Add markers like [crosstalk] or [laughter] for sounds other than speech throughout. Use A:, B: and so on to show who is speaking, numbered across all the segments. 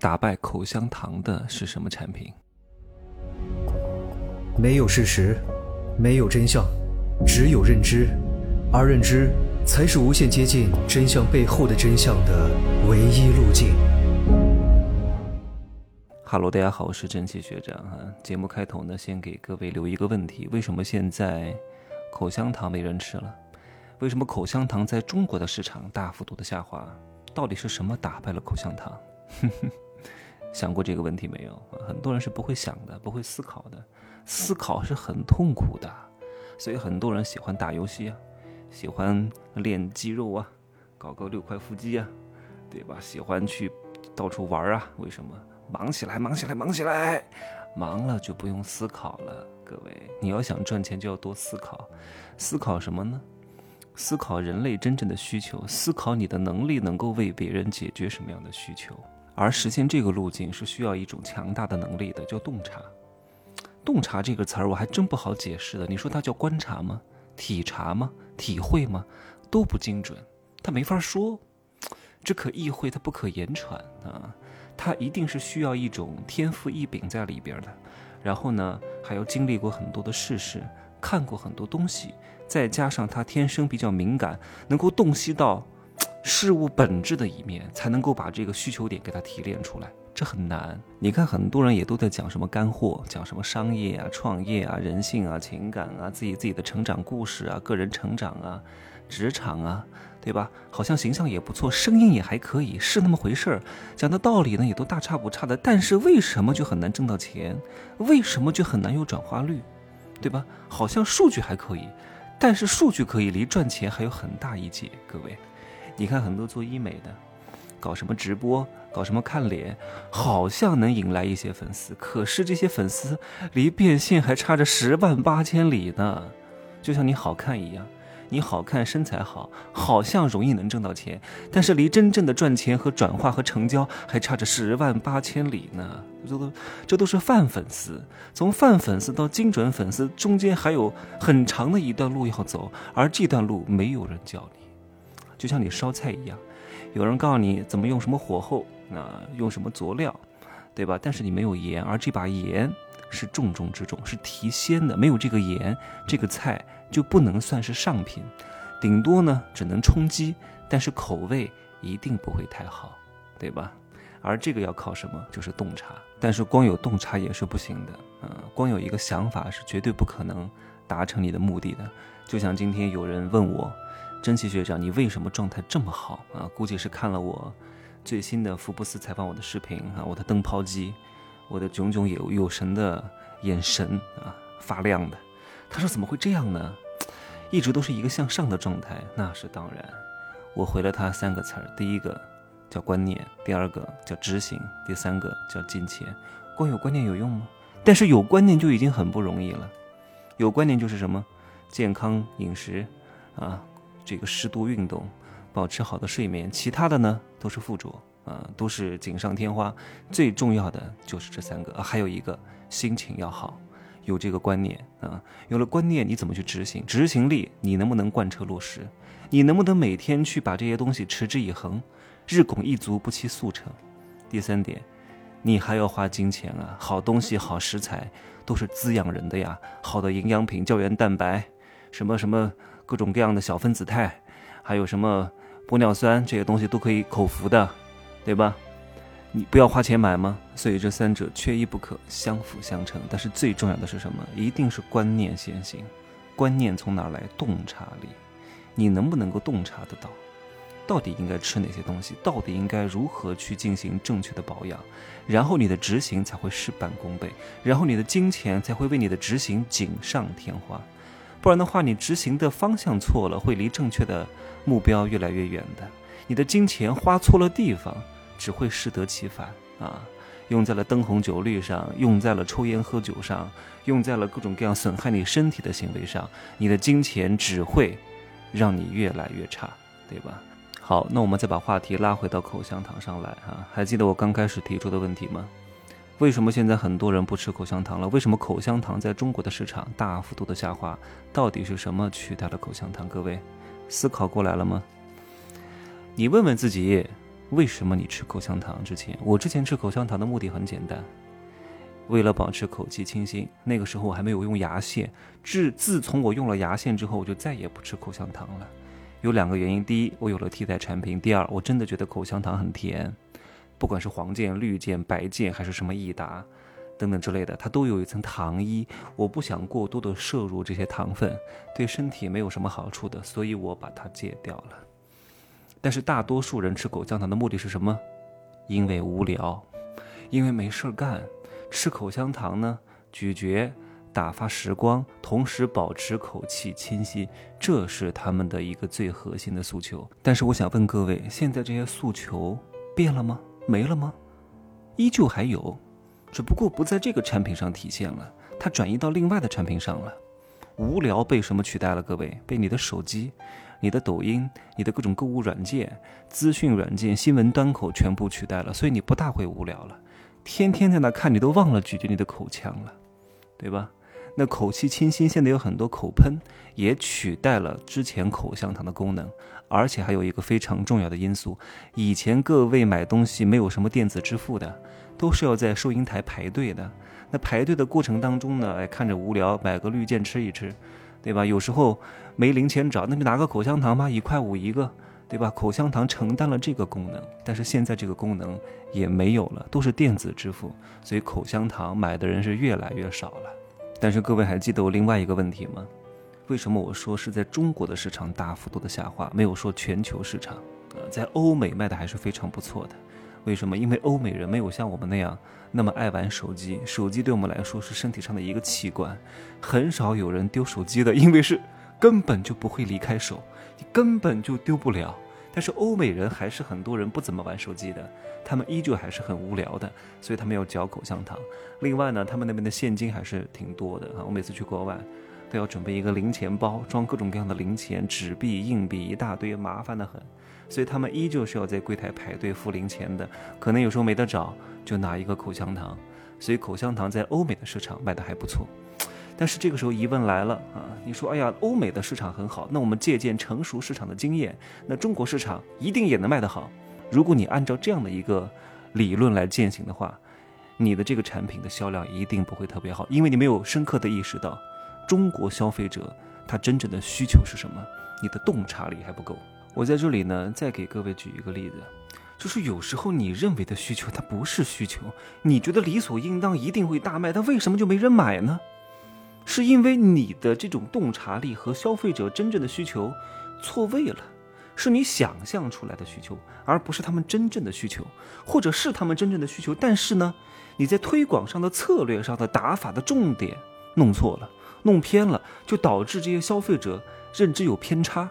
A: 打败口香糖的是什么产品？
B: 没有事实，没有真相，只有认知，而认知才是无限接近真相背后的真相的唯一路径。
A: 哈喽，大家好，我是蒸汽学长哈。节目开头呢，先给各位留一个问题：为什么现在口香糖没人吃了？为什么口香糖在中国的市场大幅度的下滑？到底是什么打败了口香糖？[laughs] 想过这个问题没有？很多人是不会想的，不会思考的。思考是很痛苦的，所以很多人喜欢打游戏啊，喜欢练肌肉啊，搞个六块腹肌啊，对吧？喜欢去到处玩啊？为什么？忙起来，忙起来，忙起来，忙了就不用思考了。各位，你要想赚钱，就要多思考。思考什么呢？思考人类真正的需求，思考你的能力能够为别人解决什么样的需求。而实现这个路径是需要一种强大的能力的，叫洞察。洞察这个词儿我还真不好解释的。你说它叫观察吗？体察吗？体会吗？都不精准，它没法说。只可意会，它不可言传啊。它一定是需要一种天赋异禀在里边的，然后呢，还要经历过很多的事实，看过很多东西，再加上他天生比较敏感，能够洞悉到事物本质的一面，才能够把这个需求点给它提炼出来。这很难。你看，很多人也都在讲什么干货，讲什么商业啊、创业啊、人性啊、情感啊、自己自己的成长故事啊、个人成长啊、职场啊。对吧？好像形象也不错，声音也还可以，是那么回事儿。讲的道理呢，也都大差不差的。但是为什么就很难挣到钱？为什么就很难有转化率？对吧？好像数据还可以，但是数据可以，离赚钱还有很大一截。各位，你看很多做医美的，搞什么直播，搞什么看脸，好像能引来一些粉丝，可是这些粉丝离变现还差着十万八千里呢。就像你好看一样。你好看，身材好，好像容易能挣到钱，但是离真正的赚钱和转化和成交还差着十万八千里呢。这都这都是泛粉丝，从泛粉丝到精准粉丝中间还有很长的一段路要走，而这段路没有人教你，就像你烧菜一样，有人告诉你怎么用什么火候，啊，用什么佐料，对吧？但是你没有盐，而这把盐。是重中之重，是提鲜的。没有这个盐，这个菜就不能算是上品，顶多呢只能充饥，但是口味一定不会太好，对吧？而这个要靠什么？就是洞察。但是光有洞察也是不行的，嗯，光有一个想法是绝对不可能达成你的目的的。就像今天有人问我，真奇学长，你为什么状态这么好啊？估计是看了我最新的福布斯采访我的视频啊，我的灯泡机。我的炯炯有有神的眼神啊，发亮的。他说：“怎么会这样呢？一直都是一个向上的状态。”那是当然。我回了他三个词儿：第一个叫观念，第二个叫执行，第三个叫金钱。光有观念有用吗？但是有观念就已经很不容易了。有观念就是什么？健康饮食啊，这个适度运动，保持好的睡眠。其他的呢，都是附着。啊，都是锦上添花，最重要的就是这三个啊，还有一个心情要好，有这个观念啊，有了观念，你怎么去执行？执行力你能不能贯彻落实？你能不能每天去把这些东西持之以恒，日拱一卒，不期速成？第三点，你还要花金钱啊，好东西、好食材都是滋养人的呀，好的营养品、胶原蛋白，什么什么各种各样的小分子肽，还有什么玻尿酸这些东西都可以口服的。对吧？你不要花钱买吗？所以这三者缺一不可，相辅相成。但是最重要的是什么？一定是观念先行。观念从哪来？洞察力。你能不能够洞察得到？到底应该吃哪些东西？到底应该如何去进行正确的保养？然后你的执行才会事半功倍，然后你的金钱才会为你的执行锦上添花。不然的话，你执行的方向错了，会离正确的目标越来越远的。你的金钱花错了地方，只会适得其反啊！用在了灯红酒绿上，用在了抽烟喝酒上，用在了各种各样损害你身体的行为上，你的金钱只会让你越来越差，对吧？好，那我们再把话题拉回到口香糖上来啊！还记得我刚开始提出的问题吗？为什么现在很多人不吃口香糖了？为什么口香糖在中国的市场大幅度的下滑？到底是什么取代了口香糖？各位思考过来了吗？你问问自己，为什么你吃口香糖之前？我之前吃口香糖的目的很简单，为了保持口气清新。那个时候我还没有用牙线，自自从我用了牙线之后，我就再也不吃口香糖了。有两个原因：第一，我有了替代产品；第二，我真的觉得口香糖很甜，不管是黄健、绿健、白健还是什么益达。等等之类的，它都有一层糖衣，我不想过多的摄入这些糖分，对身体没有什么好处的，所以我把它戒掉了。但是大多数人吃口香糖的目的是什么？因为无聊，因为没事干，吃口香糖呢，咀嚼打发时光，同时保持口气清新，这是他们的一个最核心的诉求。但是我想问各位，现在这些诉求变了吗？没了吗？依旧还有。只不过不在这个产品上体现了，它转移到另外的产品上了。无聊被什么取代了？各位，被你的手机、你的抖音、你的各种购物软件、资讯软件、新闻端口全部取代了，所以你不大会无聊了。天天在那看，你都忘了咀嚼你的口腔了，对吧？那口气清新，现在有很多口喷，也取代了之前口香糖的功能。而且还有一个非常重要的因素，以前各位买东西没有什么电子支付的。都是要在收银台排队的，那排队的过程当中呢，哎，看着无聊，买个绿箭吃一吃，对吧？有时候没零钱找，那就拿个口香糖吧，一块五一个，对吧？口香糖承担了这个功能，但是现在这个功能也没有了，都是电子支付，所以口香糖买的人是越来越少了。但是各位还记得我另外一个问题吗？为什么我说是在中国的市场大幅度的下滑，没有说全球市场？呃，在欧美卖的还是非常不错的。为什么？因为欧美人没有像我们那样那么爱玩手机，手机对我们来说是身体上的一个器官，很少有人丢手机的，因为是根本就不会离开手，你根本就丢不了。但是欧美人还是很多人不怎么玩手机的，他们依旧还是很无聊的，所以他们要嚼口香糖。另外呢，他们那边的现金还是挺多的啊，我每次去国外都要准备一个零钱包，装各种各样的零钱、纸币、硬币一大堆，麻烦的很。所以他们依旧是要在柜台排队付零钱的，可能有时候没得找，就拿一个口香糖。所以口香糖在欧美的市场卖的还不错。但是这个时候疑问来了啊，你说哎呀，欧美的市场很好，那我们借鉴成熟市场的经验，那中国市场一定也能卖得好。如果你按照这样的一个理论来践行的话，你的这个产品的销量一定不会特别好，因为你没有深刻的意识到中国消费者他真正的需求是什么，你的洞察力还不够。我在这里呢，再给各位举一个例子，就是有时候你认为的需求，它不是需求，你觉得理所应当一定会大卖，它为什么就没人买呢？是因为你的这种洞察力和消费者真正的需求错位了，是你想象出来的需求，而不是他们真正的需求，或者是他们真正的需求，但是呢，你在推广上的策略上的打法的重点弄错了，弄偏了，就导致这些消费者认知有偏差。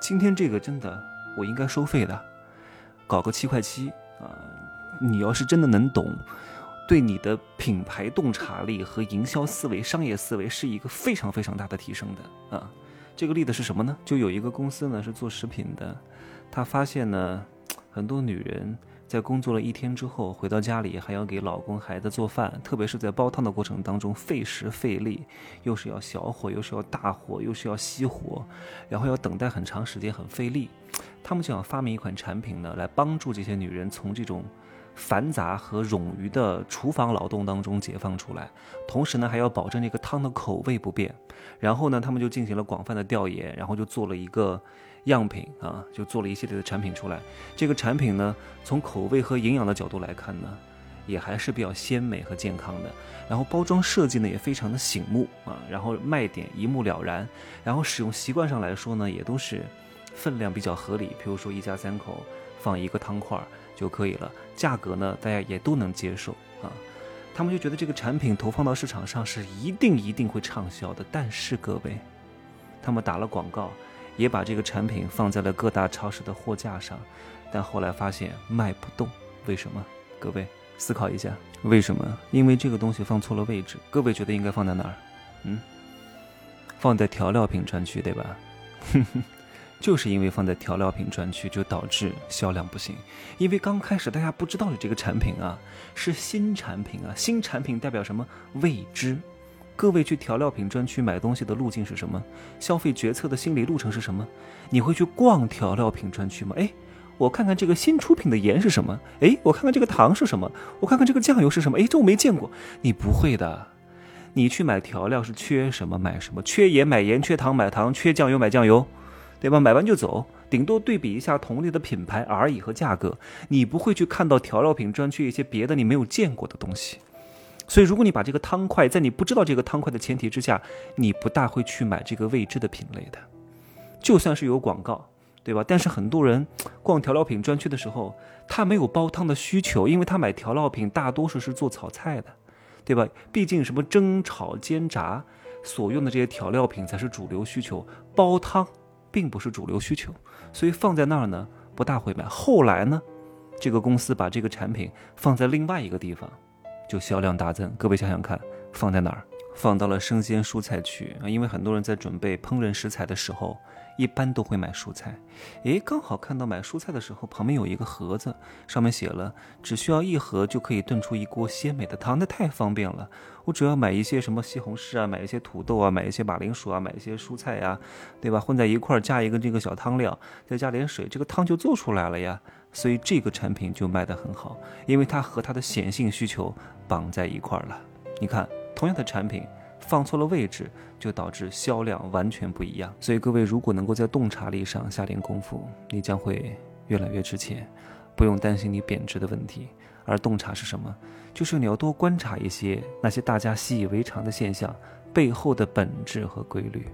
A: 今天这个真的，我应该收费的，搞个七块七啊！你要是真的能懂，对你的品牌洞察力和营销思维、商业思维是一个非常非常大的提升的啊！这个例子是什么呢？就有一个公司呢是做食品的，他发现呢很多女人。在工作了一天之后，回到家里还要给老公孩子做饭，特别是在煲汤的过程当中，费时费力，又是要小火，又是要大火，又是要熄火，然后要等待很长时间，很费力。他们就想发明一款产品呢，来帮助这些女人从这种繁杂和冗余的厨房劳动当中解放出来，同时呢，还要保证这个汤的口味不变。然后呢，他们就进行了广泛的调研，然后就做了一个。样品啊，就做了一系列的产品出来。这个产品呢，从口味和营养的角度来看呢，也还是比较鲜美和健康的。然后包装设计呢，也非常的醒目啊。然后卖点一目了然。然后使用习惯上来说呢，也都是分量比较合理。比如说一家三口放一个汤块就可以了。价格呢，大家也都能接受啊。他们就觉得这个产品投放到市场上是一定一定会畅销的。但是各位，他们打了广告。也把这个产品放在了各大超市的货架上，但后来发现卖不动，为什么？各位思考一下，为什么？因为这个东西放错了位置。各位觉得应该放在哪儿？嗯，放在调料品专区，对吧？哼 [laughs] 哼就是因为放在调料品专区，就导致销量不行。因为刚开始大家不知道有这个产品啊，是新产品啊，新产品代表什么？未知。各位去调料品专区买东西的路径是什么？消费决策的心理路程是什么？你会去逛调料品专区吗？哎，我看看这个新出品的盐是什么？哎，我看看这个糖是什么？我看看这个酱油是什么？哎，这我没见过。你不会的，你去买调料是缺什么买什么，缺盐买盐，缺糖买糖，缺酱油买酱油，对吧？买完就走，顶多对比一下同类的品牌而已和价格。你不会去看到调料品专区一些别的你没有见过的东西。所以，如果你把这个汤块在你不知道这个汤块的前提之下，你不大会去买这个未知的品类的。就算是有广告。对吧？但是很多人逛调料品专区的时候，他没有煲汤的需求，因为他买调料品大多数是做炒菜的，对吧？毕竟什么蒸、炒、煎、炸所用的这些调料品才是主流需求，煲汤并不是主流需求，所以放在那儿呢不大会买。后来呢，这个公司把这个产品放在另外一个地方，就销量大增。各位想想看，放在哪儿？放到了生鲜蔬菜区啊，因为很多人在准备烹饪食材的时候。一般都会买蔬菜，诶，刚好看到买蔬菜的时候，旁边有一个盒子，上面写了只需要一盒就可以炖出一锅鲜美的汤，那太方便了。我主要买一些什么西红柿啊，买一些土豆啊，买一些马铃薯啊，买一些蔬菜呀，对吧？混在一块儿加一个这个小汤料，再加点水，这个汤就做出来了呀。所以这个产品就卖得很好，因为它和它的显性需求绑在一块儿了。你看，同样的产品。放错了位置，就导致销量完全不一样。所以各位如果能够在洞察力上下点功夫，你将会越来越值钱，不用担心你贬值的问题。而洞察是什么？就是你要多观察一些那些大家习以为常的现象背后的本质和规律，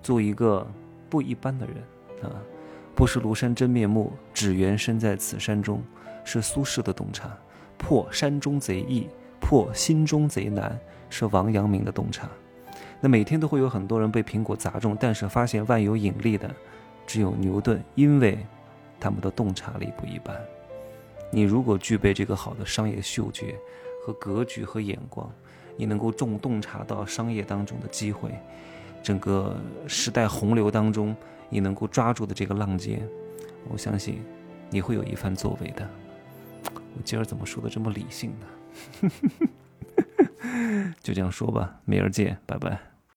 A: 做一个不一般的人啊！不识庐山真面目，只缘身在此山中，是苏轼的洞察。破山中贼易，破心中贼难。是王阳明的洞察。那每天都会有很多人被苹果砸中，但是发现万有引力的只有牛顿，因为他们的洞察力不一般。你如果具备这个好的商业嗅觉和格局和眼光，你能够重洞察到商业当中的机会，整个时代洪流当中你能够抓住的这个浪尖，我相信你会有一番作为的。我今儿怎么说的这么理性呢？[laughs] 就这样说吧，明儿见，拜拜。